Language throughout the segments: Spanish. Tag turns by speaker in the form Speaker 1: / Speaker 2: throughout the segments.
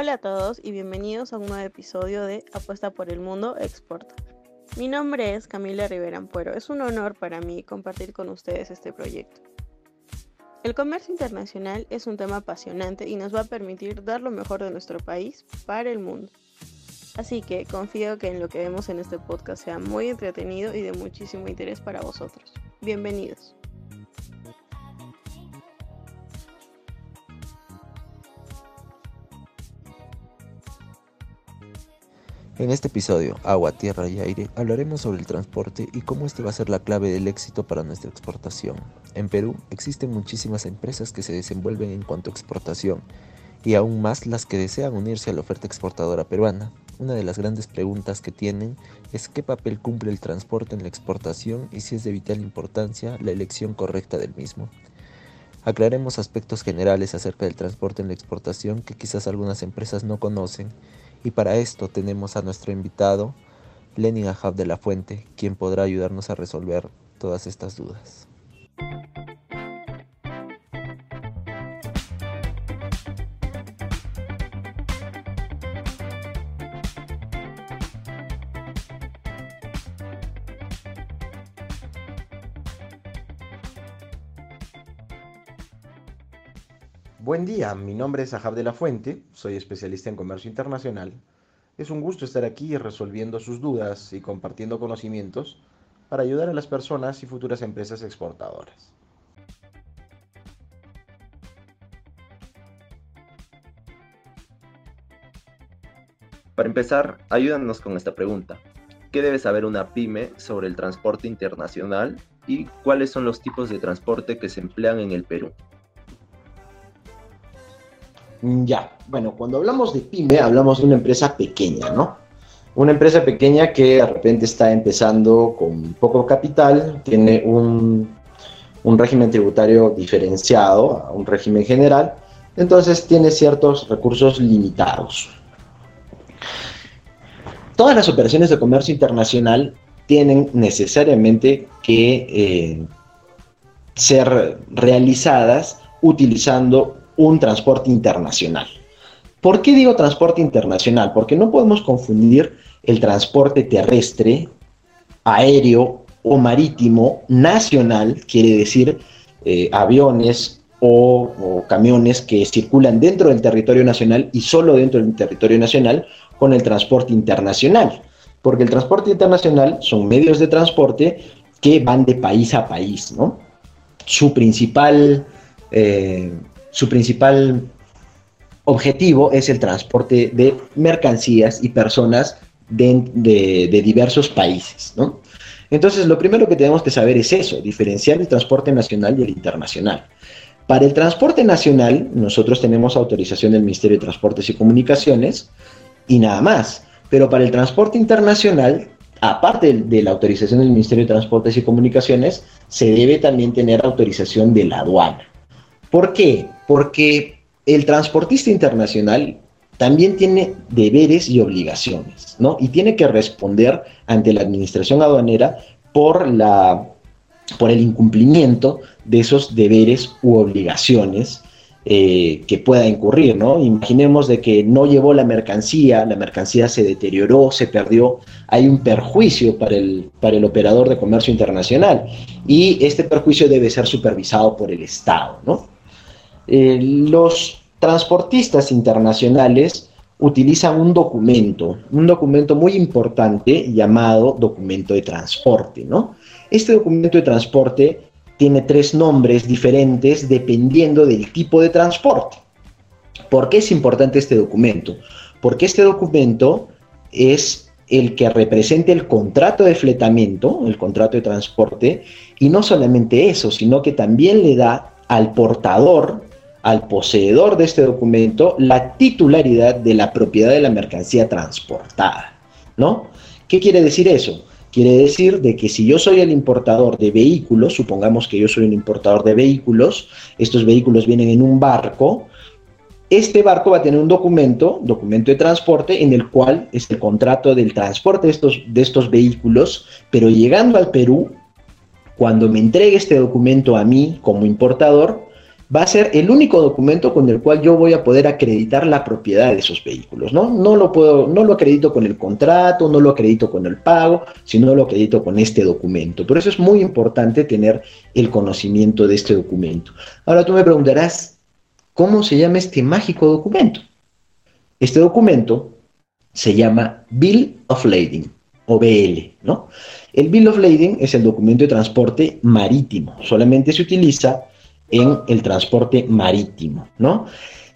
Speaker 1: Hola a todos y bienvenidos a un nuevo episodio de Apuesta por el Mundo Exporta. Mi nombre es Camila Rivera Ampuero. Es un honor para mí compartir con ustedes este proyecto. El comercio internacional es un tema apasionante y nos va a permitir dar lo mejor de nuestro país para el mundo. Así que confío que en lo que vemos en este podcast sea muy entretenido y de muchísimo interés para vosotros. Bienvenidos.
Speaker 2: En este episodio, Agua, Tierra y Aire, hablaremos sobre el transporte y cómo este va a ser la clave del éxito para nuestra exportación. En Perú existen muchísimas empresas que se desenvuelven en cuanto a exportación y aún más las que desean unirse a la oferta exportadora peruana. Una de las grandes preguntas que tienen es qué papel cumple el transporte en la exportación y si es de vital importancia la elección correcta del mismo. Aclaremos aspectos generales acerca del transporte en la exportación que quizás algunas empresas no conocen y para esto tenemos a nuestro invitado, Lenin Ahab de la Fuente, quien podrá ayudarnos a resolver todas estas dudas.
Speaker 3: Buen día, mi nombre es Ajab de la Fuente, soy especialista en comercio internacional. Es un gusto estar aquí resolviendo sus dudas y compartiendo conocimientos para ayudar a las personas y futuras empresas exportadoras.
Speaker 4: Para empezar, ayúdanos con esta pregunta. ¿Qué debe saber una pyme sobre el transporte internacional y cuáles son los tipos de transporte que se emplean en el Perú?
Speaker 3: Ya, bueno, cuando hablamos de pyme, hablamos de una empresa pequeña, ¿no? Una empresa pequeña que de repente está empezando con poco capital, tiene un, un régimen tributario diferenciado a un régimen general, entonces tiene ciertos recursos limitados. Todas las operaciones de comercio internacional tienen necesariamente que eh, ser realizadas utilizando un transporte internacional. ¿Por qué digo transporte internacional? Porque no podemos confundir el transporte terrestre, aéreo o marítimo nacional, quiere decir eh, aviones o, camiones que circulan dentro del territorio nacional y solo dentro del territorio nacional, con el transporte internacional. Porque el transporte internacional son medios de transporte que van de país a país, ¿no? Su principal eh, su principal objetivo es el transporte de mercancías y personas de, diversos países, ¿no? Entonces, lo primero que tenemos que saber es eso, diferenciar el transporte nacional y el internacional. Para el transporte nacional, nosotros tenemos autorización del Ministerio de Transportes y Comunicaciones y nada más. Pero para el transporte internacional, aparte de la autorización del Ministerio de Transportes y Comunicaciones, se debe también tener autorización de la aduana. ¿Por qué? Porque el transportista internacional también tiene deberes y obligaciones, ¿no? Y tiene que responder ante la administración aduanera por, la, por el incumplimiento de esos deberes u obligaciones eh, que pueda incurrir, ¿no? Imaginemos de que no llevó la mercancía, la mercancía se deterioró, se perdió, hay un perjuicio para el, para el operador de comercio internacional y este perjuicio debe ser supervisado por el Estado, ¿no? Eh, los transportistas internacionales utilizan un documento, un documento muy importante llamado documento de transporte, ¿no? Este documento de transporte tiene tres nombres diferentes dependiendo del tipo de transporte. ¿Por qué es importante este documento? Porque este documento es el que representa el contrato de fletamiento, el contrato de transporte, y no solamente eso, sino que también le da al portador al poseedor de este documento la titularidad de la propiedad de la mercancía transportada, ¿no? ¿Qué quiere decir eso? Quiere decir de que si yo soy el importador de vehículos, supongamos que yo soy un importador de vehículos, estos vehículos vienen en un barco, este barco va a tener un documento, documento de transporte, en el cual es el contrato del transporte de estos, de estos vehículos, pero llegando al Perú, cuando me entregue este documento a mí como importador, va a ser el único documento con el cual yo voy a poder acreditar la propiedad de esos vehículos, ¿no? No lo puedo, no lo acredito con el contrato, no lo acredito con el pago, sino lo acredito con este documento. Por eso es muy importante tener el conocimiento de este documento. Ahora tú me preguntarás, ¿cómo se llama este mágico documento? Este documento se llama Bill of Lading o BL, ¿no? El Bill of Lading es el documento de transporte marítimo, solamente se utiliza en el transporte marítimo, ¿no?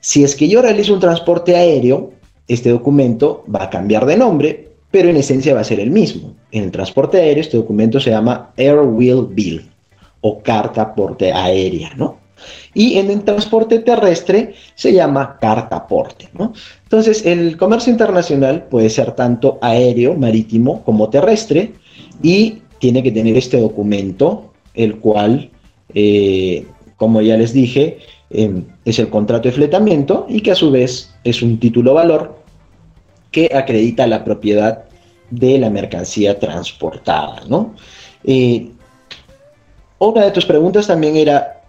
Speaker 3: Si es que yo realizo un transporte aéreo, este documento va a cambiar de nombre, pero en esencia va a ser el mismo. En el transporte aéreo este documento se llama Airwheel Bill o carta porte aérea, ¿no? Y en el transporte terrestre se llama carta porte, ¿no? Entonces, el comercio internacional puede ser tanto aéreo, marítimo, como terrestre, y tiene que tener este documento, el cual eh, como ya les dije, em, es el contrato de fletamiento y que a su vez es un título valor que acredita la propiedad de la mercancía transportada. ¿no? Eh, otra de tus preguntas también era,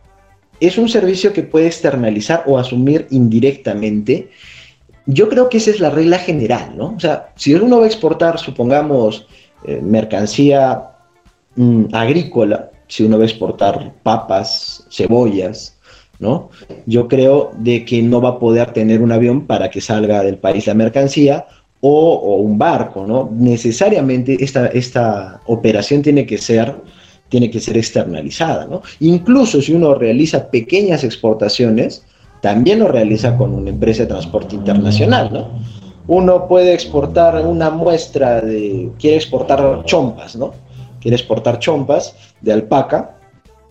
Speaker 3: ¿es un servicio que puede externalizar o asumir indirectamente? Yo creo que esa es la regla general, ¿no? O sea, si uno va a exportar, supongamos, eh, mercancía mm, agrícola, si uno va a exportar papas, cebollas, ¿no? Yo creo de que no va a poder tener un avión para que salga del país la mercancía o, un barco, ¿no? Necesariamente esta, esta operación tiene que ser tiene que ser externalizada, ¿no? Incluso si uno realiza pequeñas exportaciones, también lo realiza con una empresa de transporte internacional, ¿no? Uno puede exportar una muestra de, quiere exportar chompas, ¿no? quiere exportar chompas de alpaca,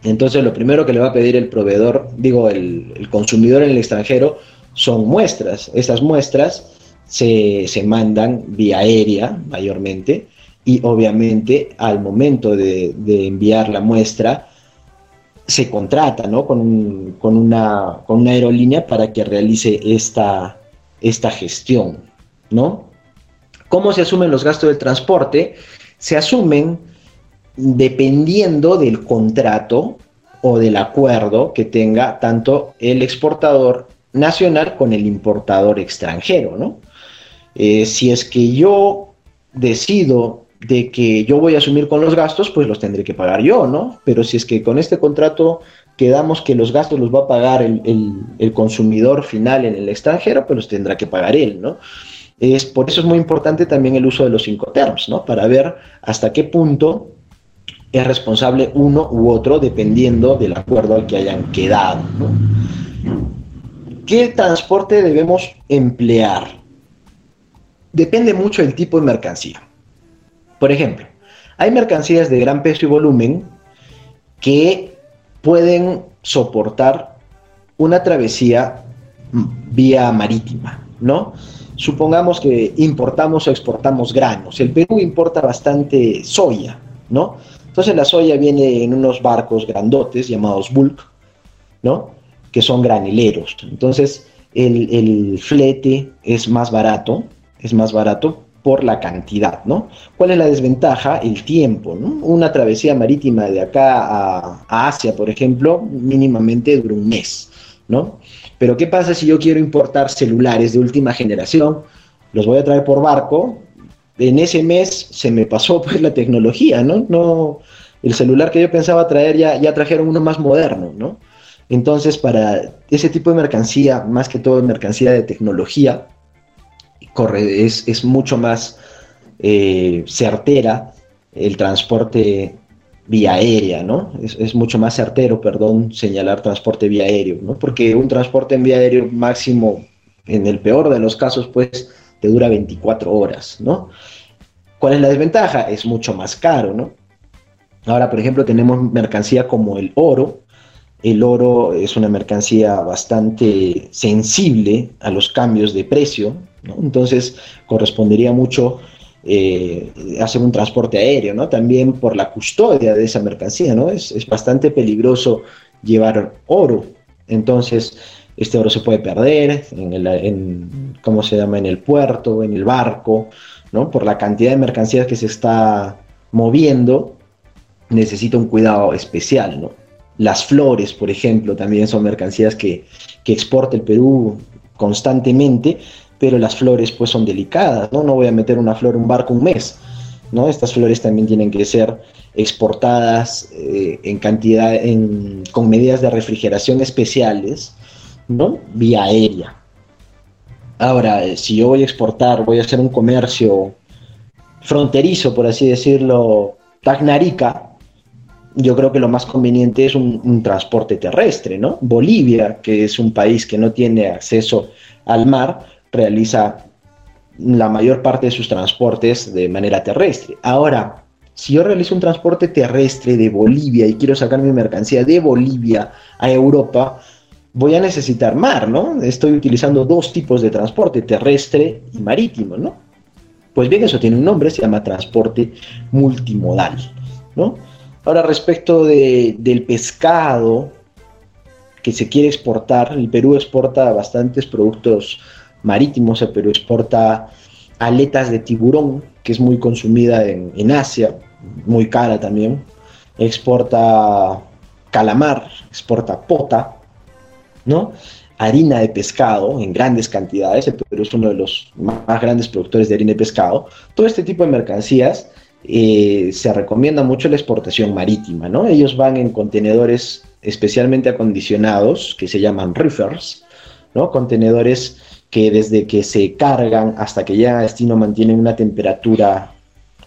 Speaker 3: entonces lo primero que le va a pedir el proveedor, digo, el, consumidor en el extranjero, son muestras. Esas muestras se, mandan vía aérea mayormente y obviamente al momento de, enviar la muestra se contrata ¿no? con, una, con, una, aerolínea para que realice esta, esta gestión. ¿no? ¿Cómo se asumen los gastos del transporte? Se asumen dependiendo del contrato o del acuerdo que tenga tanto el exportador nacional con el importador extranjero, ¿no? Eh, si es que yo decido de que yo voy a asumir con los gastos, pues los tendré que pagar yo, ¿no? Pero si es que con este contrato quedamos que los gastos los va a pagar el, consumidor final en el extranjero, pues los tendrá que pagar él, ¿no? Es, por eso es muy importante también el uso de los cinco terms, ¿no? Para ver hasta qué punto es responsable uno u otro dependiendo del acuerdo al que hayan quedado. ¿Qué transporte debemos emplear? Depende mucho del tipo de mercancía. Por ejemplo, hay mercancías de gran peso y volumen que pueden soportar una travesía vía marítima, ¿no? Supongamos que importamos o exportamos granos. El Perú importa bastante soya, ¿no? Entonces la soya viene en unos barcos grandotes llamados bulk, ¿no? Que son granileros. Entonces el, flete es más barato, es más barato por la cantidad, ¿no? ¿Cuál es la desventaja? El tiempo, ¿no? Una travesía marítima de acá a, a, Asia, por ejemplo, mínimamente dura un mes, ¿no? Pero ¿qué pasa si yo quiero importar celulares de última generación? Los voy a traer por barco, en ese mes se me pasó pues la tecnología, ¿no? no el celular que yo pensaba traer ya, ya trajeron uno más moderno, ¿no? Entonces, para ese tipo de mercancía, más que todo mercancía de tecnología, corre, es, es mucho más eh, certera el transporte vía aérea, ¿no? Es, es, mucho más certero, perdón, señalar transporte vía aéreo, ¿no? Porque un transporte en vía aéreo máximo, en el peor de los casos, pues, te dura 24 horas, ¿no? ¿Cuál es la desventaja? Es mucho más caro, ¿no? Ahora, por ejemplo, tenemos mercancía como el oro. El oro es una mercancía bastante sensible a los cambios de precio, ¿no? entonces correspondería mucho eh, hacer un transporte aéreo, ¿no? También por la custodia de esa mercancía, ¿no? Es, es bastante peligroso llevar oro. Entonces, este oro se puede perder en, el, ¿cómo se llama? En el puerto, en el barco, ¿no? Por la cantidad de mercancías que se está moviendo, necesita un cuidado especial, ¿no? Las flores, por ejemplo, también son mercancías que, que exporta el Perú constantemente, pero las flores pues son delicadas, ¿no? No voy a meter una flor en un barco un mes, ¿no? Estas flores también tienen que ser exportadas eh, en cantidad, con medidas de refrigeración especiales, ¿no? Vía aérea. Ahora, eh, si yo voy a exportar, voy a hacer un comercio fronterizo, por así decirlo, Tagnarica, yo creo que lo más conveniente es un, un, transporte terrestre, ¿no? Bolivia, que es un país que no tiene acceso al mar, realiza la mayor parte de sus transportes de manera terrestre. Ahora, si yo realizo un transporte terrestre de Bolivia y quiero sacar mi mercancía de Bolivia a Europa, voy a necesitar mar, ¿no? Estoy utilizando dos tipos de transporte, terrestre y marítimo, ¿no? Pues bien, eso tiene un nombre, se llama transporte multimodal, ¿no? Ahora, respecto del pescado que se quiere exportar, el Perú exporta bastantes productos marítimos, el Perú exporta aletas de tiburón, que es muy consumida en, en Asia, muy cara también, exporta calamar, exporta pota, ¿no? harina de pescado en grandes cantidades, el Perú es uno de los más grandes productores de harina de pescado, todo este tipo de mercancías eh, se recomienda mucho la exportación marítima, ¿no? Ellos van en contenedores especialmente acondicionados que se llaman reefers, ¿no? Contenedores que desde que se cargan hasta que llegan a destino mantienen una temperatura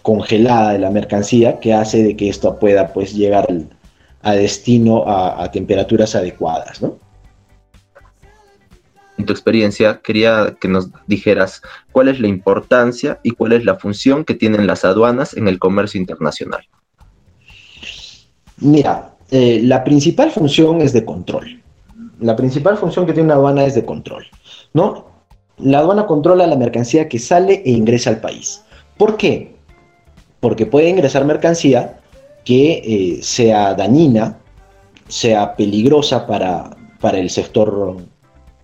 Speaker 3: congelada de la mercancía que hace de que esto pueda pues llegar a destino a, a temperaturas adecuadas, ¿no?
Speaker 4: En tu experiencia, quería que nos dijeras cuál es la importancia y cuál es la función que tienen las aduanas en el comercio internacional.
Speaker 3: Mira, eh, la principal función es de control. La principal función que tiene una aduana es de control, ¿no? La aduana controla la mercancía que sale e ingresa al país. ¿Por qué? Porque puede ingresar mercancía que eh, sea dañina, sea peligrosa para, para el sector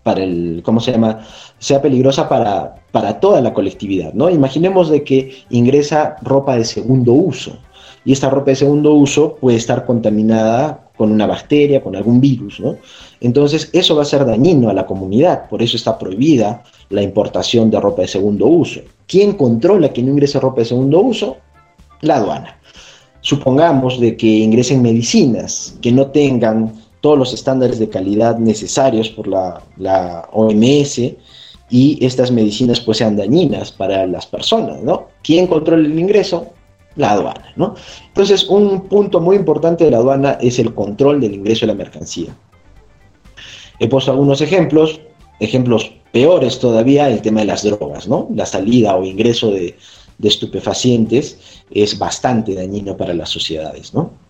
Speaker 3: para el, ¿cómo se llama? sea peligrosa para, para toda la colectividad, ¿no? Imaginemos de que ingresa ropa de segundo uso y esta ropa de segundo uso puede estar contaminada con una bacteria, con algún virus, ¿no? Entonces eso va a ser dañino a la comunidad, por eso está prohibida la importación de ropa de segundo uso. ¿Quién controla que no ingrese ropa de segundo uso? La aduana. Supongamos de que ingresen medicinas que no tengan todos los estándares de calidad necesarios por la, OMS y estas medicinas pues sean dañinas para las personas, ¿no? ¿Quién controla el ingreso? La aduana, ¿no? Entonces, un punto muy importante de la aduana es el control del ingreso de la mercancía. He puesto algunos ejemplos, ejemplos peores todavía, el tema de las drogas, ¿no? La salida o ingreso de, de estupefacientes es bastante dañino para las sociedades, ¿no?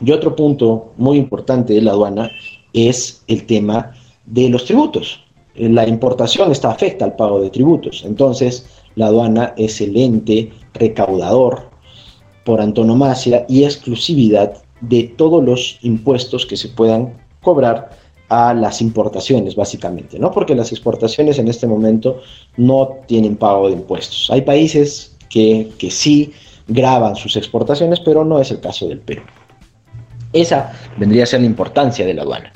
Speaker 3: Y otro punto muy importante de la aduana es el tema de los tributos. La importación está afecta al pago de tributos. Entonces, la aduana es el ente recaudador por antonomasia y exclusividad de todos los impuestos que se puedan cobrar a las importaciones, básicamente, ¿no? Porque las exportaciones en este momento no tienen pago de impuestos. Hay países que, que sí graban sus exportaciones, pero no es el caso del Perú. Esa vendría a ser la importancia de la aduana.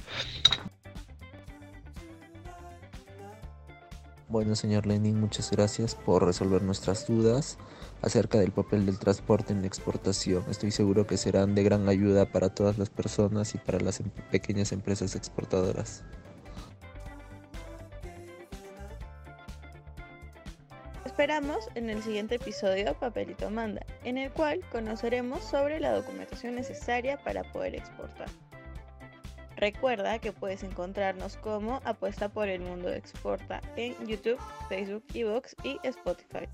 Speaker 2: Bueno, señor Lenin, muchas gracias por resolver nuestras dudas acerca del papel del transporte en la exportación. Estoy seguro que serán de gran ayuda para todas las personas y para las em-, pequeñas empresas exportadoras.
Speaker 1: Esperamos en el siguiente episodio Papelito Manda, en el cual conoceremos sobre la documentación necesaria para poder exportar. Recuerda que puedes encontrarnos como Apuesta por el Mundo Exporta en YouTube, Facebook, Evox y Spotify.